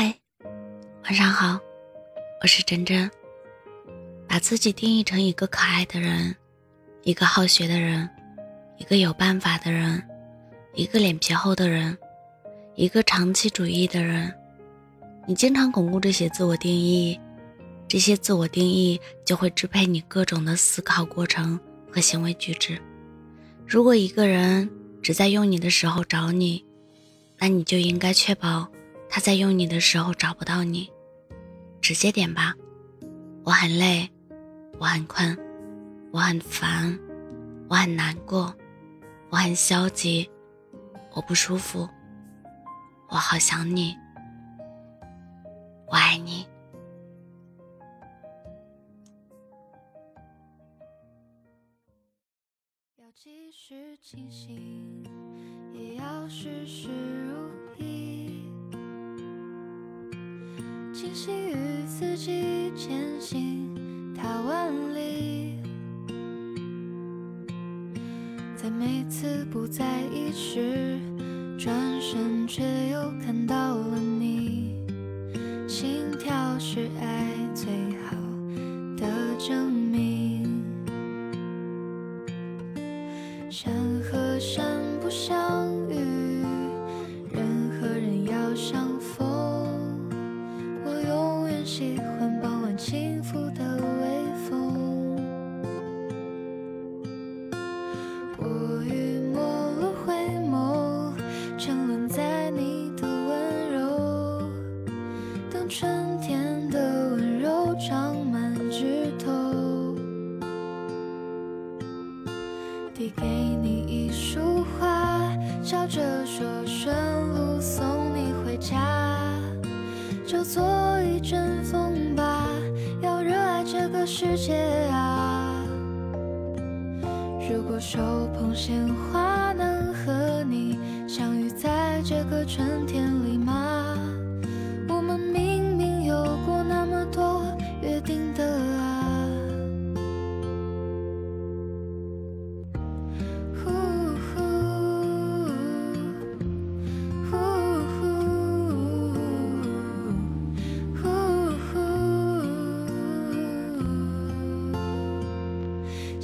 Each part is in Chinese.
嗨，晚上好，我是真真。把自己定义成一个可爱的人，一个好学的人，一个有办法的人，一个脸皮厚的人，一个长期主义的人。你经常巩固这些自我定义，这些自我定义就会支配你各种的思考过程和行为举止。如果一个人只在用你的时候找你，那你就应该确保。他在用你的时候找不到你，直接点吧。我很累，我很困，我很烦，我很难过，我很消极，我不舒服，我好想你，我爱你。要继续清醒，也要事事如意。清晰与自己前行，踏万里，在每次不在意时，转身却又看到了你。心跳是爱最好的证明，山河喜欢傍晚轻拂的微风，我与陌路回眸，沉沦在你的温柔，等春天的温柔长满枝头，递给你一束花，笑着说顺路送你回家。就做世界啊！如果手捧鲜花，能和你相遇在这个春天里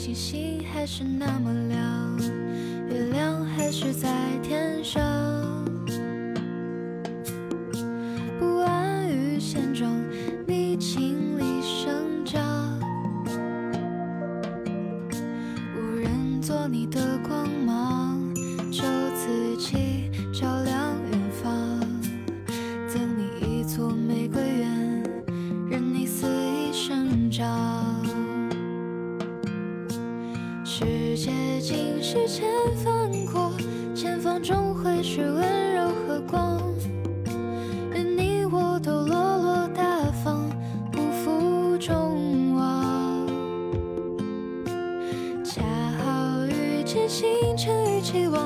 星星还是那么亮，月亮还是在天上。不安于现状，你尽力生长。无人做你的光芒，就自己照亮远方。赠你一座玫瑰园，是千帆过，前方终会是温柔和光。愿你我都落落大方，不负众望。恰好遇见星辰与期望，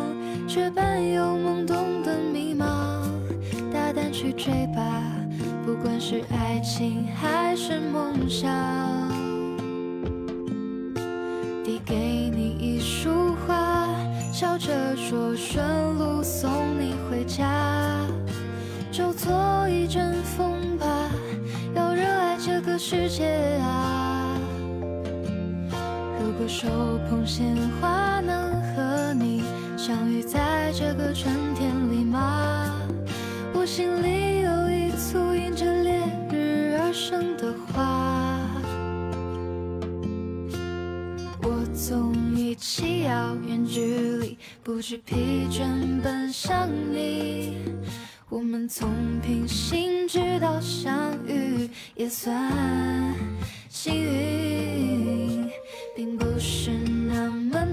却伴有懵懂的迷茫。大胆去追吧，不管是爱情还是梦想。递给你一束，笑着说顺路送你回家。就做一阵风吧，要热爱这个世界啊！如果手捧鲜花，能和你相遇在这个春天里吗？我心里总一起遥远距离，不知疲倦奔向你。我们从平行直到相遇，也算幸运，并不是那么